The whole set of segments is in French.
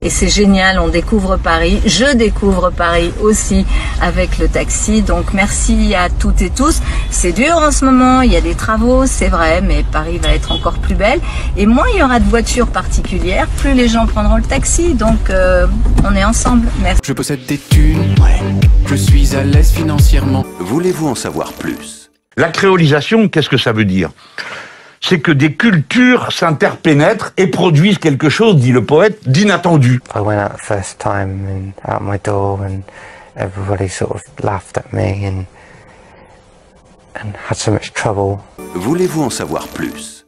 Et c'est génial, on découvre Paris. Je découvre Paris aussi avec le taxi. Donc merci à toutes et tous. C'est dur en ce moment, il y a des travaux, c'est vrai, mais Paris va être encore plus belle. Et moins il y aura de voitures particulières, plus les gens prendront le taxi. Donc euh, on est ensemble. Merci. Je possède des thunes, je suis à l'aise financièrement. Voulez-vous en savoir plus? La créolisation, qu'est-ce que ça veut dire? C'est que des cultures s'interpénètrent et produisent quelque chose, dit le poète, d'inattendu. I went out the first time and out my door and everybody sort of laughed at me and and had so much trouble. Voulez-vous en savoir plus?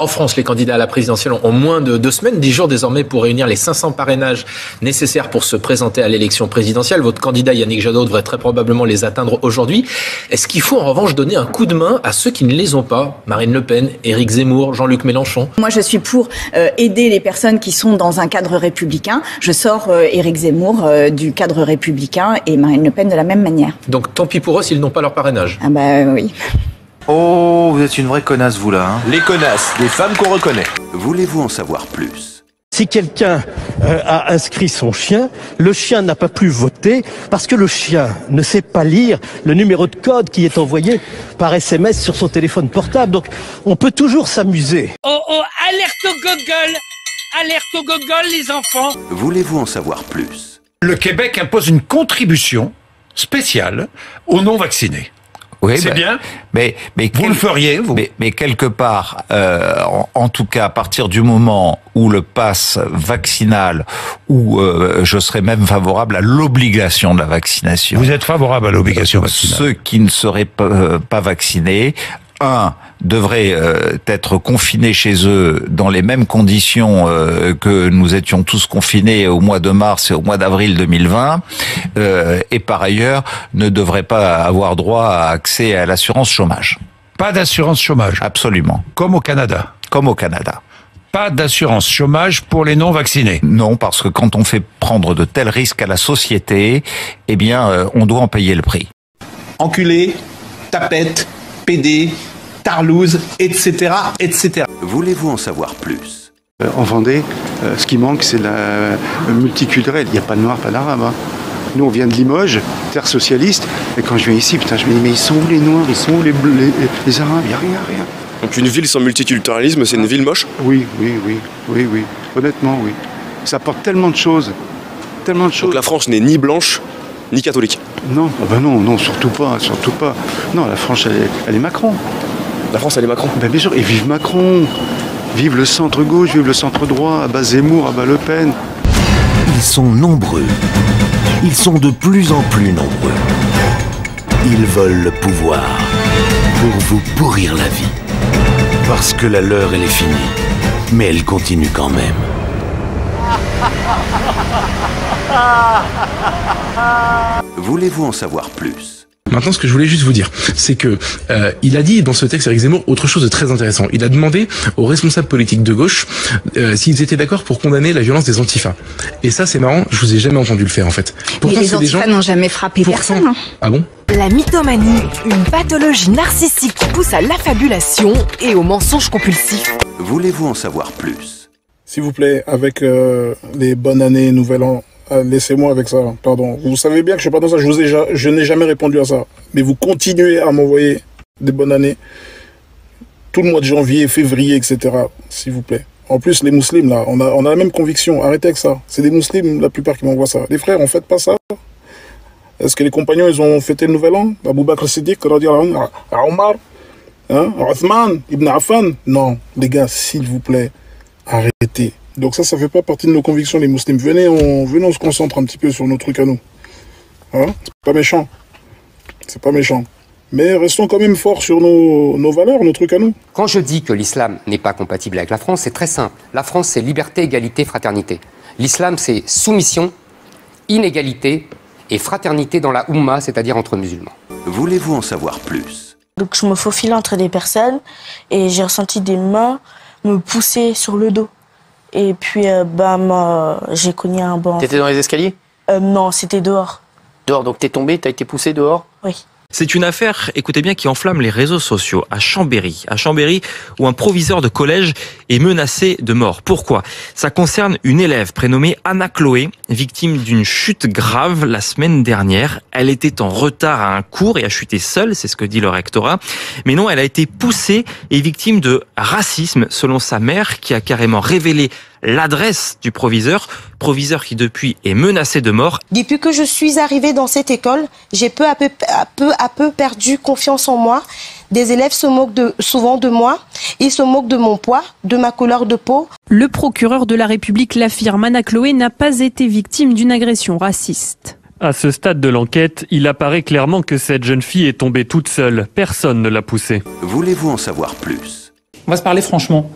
En France, les candidats à la présidentielle ont moins de deux semaines, dix jours désormais pour réunir les 500 parrainages nécessaires pour se présenter à l'élection présidentielle. Votre candidat Yannick Jadot devrait très probablement les atteindre aujourd'hui. Est-ce qu'il faut en revanche donner un coup de main à ceux qui ne les ont pas? Marine Le Pen, Éric Zemmour, Jean-Luc Mélenchon Moi, je suis pour euh, aider les personnes qui sont dans un cadre républicain. Je sors euh, Éric Zemmour euh, du cadre républicain et Marine Le Pen de la même manière. Donc tant pis pour eux s'ils n'ont pas leur parrainage. Ah bah oui. Oh, vous êtes une vraie connasse, vous là. Hein Les connasses, les femmes qu'on reconnaît. Voulez-vous en savoir plus? Si quelqu'un euh, a inscrit son chien, le chien n'a pas pu voter parce que le chien ne sait pas lire le numéro de code qui est envoyé par SMS sur son téléphone portable. Donc on peut toujours s'amuser. Oh oh, alerte au Google Alerte au Google, les enfants Voulez-vous en savoir plus? Le Québec impose une contribution spéciale aux non-vaccinés. Oui, c'est bah, bien. Mais, mais vous le feriez, vous? mais, mais, quelque part, euh, en, en, tout cas, à partir du moment où le pass vaccinal, où euh, je serais même favorable à l'obligation de la vaccination. Vous êtes favorable à l'obligation vaccinale Ceux qui ne seraient pas, euh, pas vaccinés, un, devraient euh, être confinés chez eux dans les mêmes conditions euh, que nous étions tous confinés au mois de mars et au mois d'avril 2020, euh, et par ailleurs ne devraient pas avoir droit à accès à l'assurance chômage. Pas d'assurance chômage Absolument. Comme au Canada Comme au Canada. Pas d'assurance chômage pour les non vaccinés. Non, parce que quand on fait prendre de tels risques à la société, eh bien, euh, on doit en payer le prix. Enculé, tapette, PD, tarlouse, etc., etc. Voulez-vous en savoir plus? Euh, En Vendée, euh, ce qui manque, c'est la multiculturelle. Il n'y a pas de noir, pas d'arabe. Hein. Nous, on vient de Limoges, terre socialiste, et quand je viens ici, putain, je me dis, mais ils sont où les noirs? Ils sont où les, bleus, les, les arabes? Il n'y a rien, rien. Donc une ville sans multiculturalisme, c'est une ville moche? Oui, oui, oui, oui, oui. Honnêtement, oui. Ça apporte tellement de choses. Tellement de choses. Donc la France n'est ni blanche, ni catholique Non, ah ben non, non, surtout pas, surtout pas. Non, la France, elle est, elle est Macron. La France, elle est Macron Ben bien sûr, et vive Macron Vive le centre-gauche, vive le centre-droit, à bas Zemmour, à bas Le Pen. Ils sont nombreux. Ils sont de plus en plus nombreux. Ils veulent le pouvoir pour vous pourrir la vie. Parce que la leur, elle est finie. Mais elle continue quand même. Voulez-vous en savoir plus? Maintenant, ce que je voulais juste vous dire, c'est que euh, il a dit dans ce texte Eric Zemmour autre chose de très intéressant. Il a demandé aux responsables politiques de gauche euh, s'ils étaient d'accord pour condamner la violence des antifas. Et ça, c'est marrant. Je vous ai jamais entendu le faire en fait. Pourtant, les antifas gens... n'ont jamais frappé Pourtant... personne. Hein. Ah bon? La mythomanie, une pathologie narcissique qui pousse à l'affabulation et au mensonge compulsif. Voulez-vous en savoir plus? S'il vous plaît, avec euh, les bonnes années, nouvel an. Ah, Laissez-moi avec ça, pardon. Vous savez bien que je suis pas dans ça, je, n'ai jamais répondu à ça. Mais vous continuez à m'envoyer des bonnes années. Tout le mois de janvier, février, etc. S'il vous plaît. En plus, les musulmans, là, on a, on a la même conviction. Arrêtez avec ça. C'est des musulmans, la plupart, qui m'envoient ça. Les frères, on fait pas ça. Est-ce que les compagnons, ils ont fêté le nouvel an? Abou Bakr Siddiq, Omar, hein, Othman, Ibn Affan? Non, les gars, s'il vous plaît, arrêtez. Donc ça, ça fait pas partie de nos convictions, les musulmans. Venez, on, venez, on se concentre un petit peu sur nos trucs à nous. Hein? C'est pas méchant. C'est pas méchant. Mais restons quand même forts sur nos, nos, valeurs, nos trucs à nous. Quand je dis que l'islam n'est pas compatible avec la France, c'est très simple. La France, c'est liberté, égalité, fraternité. L'islam, c'est soumission, inégalité et fraternité dans la Oumma, c'est-à-dire entre musulmans. Voulez-vous en savoir plus? Donc je me faufile entre des personnes et j'ai ressenti des mains me pousser sur le dos. Et puis, euh, bam, euh, j'ai cogné un banc. T'étais dans les escaliers? Euh, Non, c'était dehors. Dehors, donc t'es tombé, t'as été poussé dehors? Oui. C'est une affaire, écoutez bien, qui enflamme les réseaux sociaux à Chambéry. À Chambéry, où un proviseur de collège est menacé de mort. Pourquoi? Ça concerne une élève prénommée Anna Chloé, victime d'une chute grave la semaine dernière. Elle était en retard à un cours et a chuté seule, c'est ce que dit le rectorat. Mais non, elle a été poussée et victime de racisme, selon sa mère, qui a carrément révélé l'adresse du proviseur, proviseur qui depuis est menacé de mort. Depuis que je suis arrivée dans cette école, j'ai peu à peu, à peu à peu perdu confiance en moi. Des élèves se moquent de, souvent de moi. Ils se moquent de mon poids, de ma couleur de peau. Le procureur de la République l'affirme, Anna Chloé n'a pas été victime d'une agression raciste. À ce stade de l'enquête, il apparaît clairement que cette jeune fille est tombée toute seule. Personne ne l'a poussée. Voulez-vous en savoir plus? On va se parler franchement.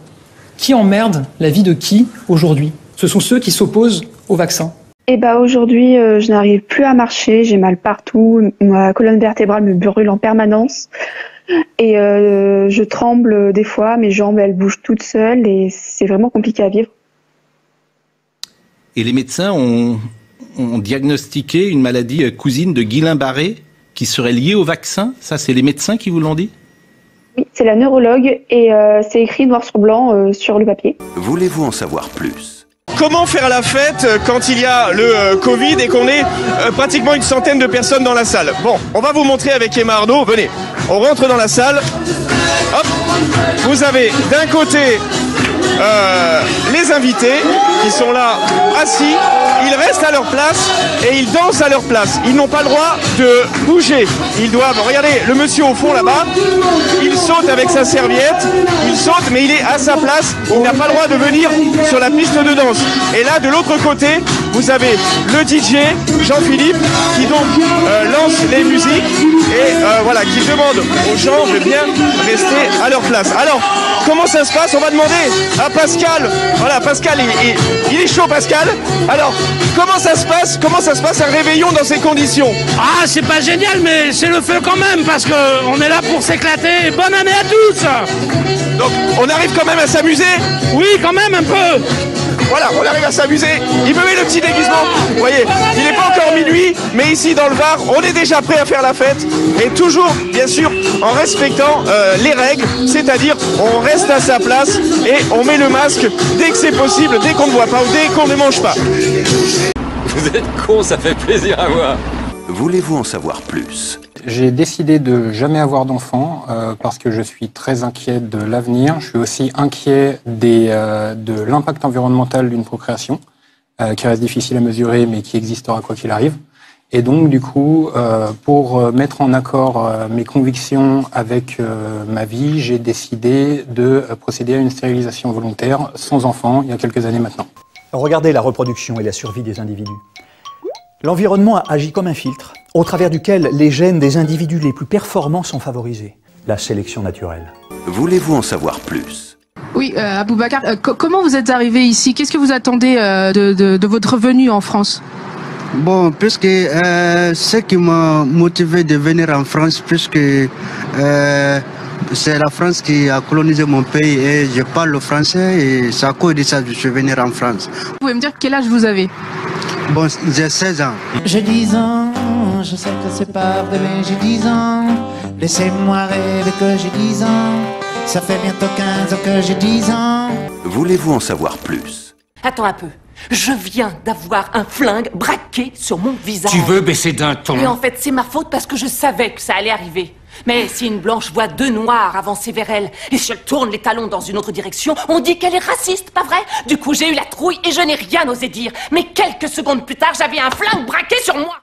Qui emmerde la vie de qui aujourd'hui? Ce sont ceux qui s'opposent au vaccin. Eh bah aujourd'hui, euh, je n'arrive plus à marcher, j'ai mal partout, ma colonne vertébrale me brûle en permanence et euh, je tremble des fois, mes jambes elles bougent toutes seules et c'est vraiment compliqué à vivre. Et les médecins ont, ont diagnostiqué une maladie euh, cousine de Guillain-Barré qui serait liée au vaccin? Ça, c'est les médecins qui vous l'ont dit? C'est la neurologue et euh, c'est écrit noir sur blanc euh, sur le papier. Voulez-vous en savoir plus? Comment faire la fête quand il y a le euh, Covid et qu'on est euh, pratiquement une centaine de personnes dans la salle? Bon, on va vous montrer avec Emma Arnaud. Venez, on rentre dans la salle. Hop, vous avez d'un côté euh, les invités qui sont là assis. Ils restent à leur place et ils dansent à leur place. Ils n'ont pas le droit de bouger. Ils doivent, regardez, le monsieur au fond là-bas, il saute avec sa serviette, il saute mais il est à sa place. Il n'a pas le droit de venir sur la piste de danse. Et là, de l'autre côté, vous avez le DJ, Jean-Philippe, qui donc euh, lance les musiques et euh, voilà, qui demande aux gens de bien rester à leur place. Alors, comment ça se passe? On va demander à Pascal. Voilà, Pascal, il, il- il est chaud, Pascal. Alors, comment ça se passe Comment ça se passe un réveillon dans ces conditions Ah, c'est pas génial, mais c'est le feu quand même, parce que on est là pour s'éclater. Bonne année à tous Donc, on arrive quand même à s'amuser Oui, quand même un peu Voilà, on arrive à s'amuser. Il me met le petit déguisement. Vous voyez, il n'est pas encore minuit, mais ici dans le Var, on est déjà prêt à faire la fête. Et toujours, bien sûr, en respectant euh, les règles, c'est-à-dire on reste à sa place et on met le masque dès que c'est possible, dès qu'on ne voit pas ou dès qu'on ne mange pas. Vous êtes con, ça fait plaisir à voir. Voulez-vous en savoir plus? J'ai décidé de jamais avoir d'enfant euh, parce que je suis très inquiet de l'avenir. Je suis aussi inquiet des, euh, de l'impact environnemental d'une procréation, euh, qui reste difficile à mesurer, mais qui existera quoi qu'il arrive. Et donc, du coup, euh, pour euh, mettre en accord euh, mes convictions avec ma vie, j'ai décidé de procéder à une stérilisation volontaire sans enfant il y a quelques années maintenant. Regardez la reproduction et la survie des individus. L'environnement agit comme un filtre, au travers duquel les gènes des individus les plus performants sont favorisés. La sélection naturelle. Voulez-vous en savoir plus? Oui, euh, Aboubacar, euh, co- comment vous êtes arrivé ici? Qu'est-ce que vous attendez euh, de, de- de votre venue en France? Bon, puisque euh, ce qui m'a motivé de venir en France, puisque euh, c'est la France qui a colonisé mon pays et je parle le français et c'est à cause de ça que je suis venu en France. Vous pouvez me dire quel âge vous avez? Bon, j'ai 16 ans. J'ai 10 ans, je sais que c'est pas vrai, mais j'ai 10 ans. Laissez-moi rêver que j'ai 10 ans. Ça fait bientôt 15 ans que j'ai 10 ans. Voulez-vous en savoir plus? Attends un peu. Je viens d'avoir un flingue braqué sur mon visage. Tu veux baisser d'un ton Et en fait, c'est ma faute parce que je savais que ça allait arriver. Mais si une blanche voit deux noirs avancer vers elle, et si elle tourne les talons dans une autre direction, on dit qu'elle est raciste, pas vrai? Du coup, j'ai eu la trouille et je n'ai rien osé dire. Mais quelques secondes plus tard, j'avais un flingue braqué sur moi.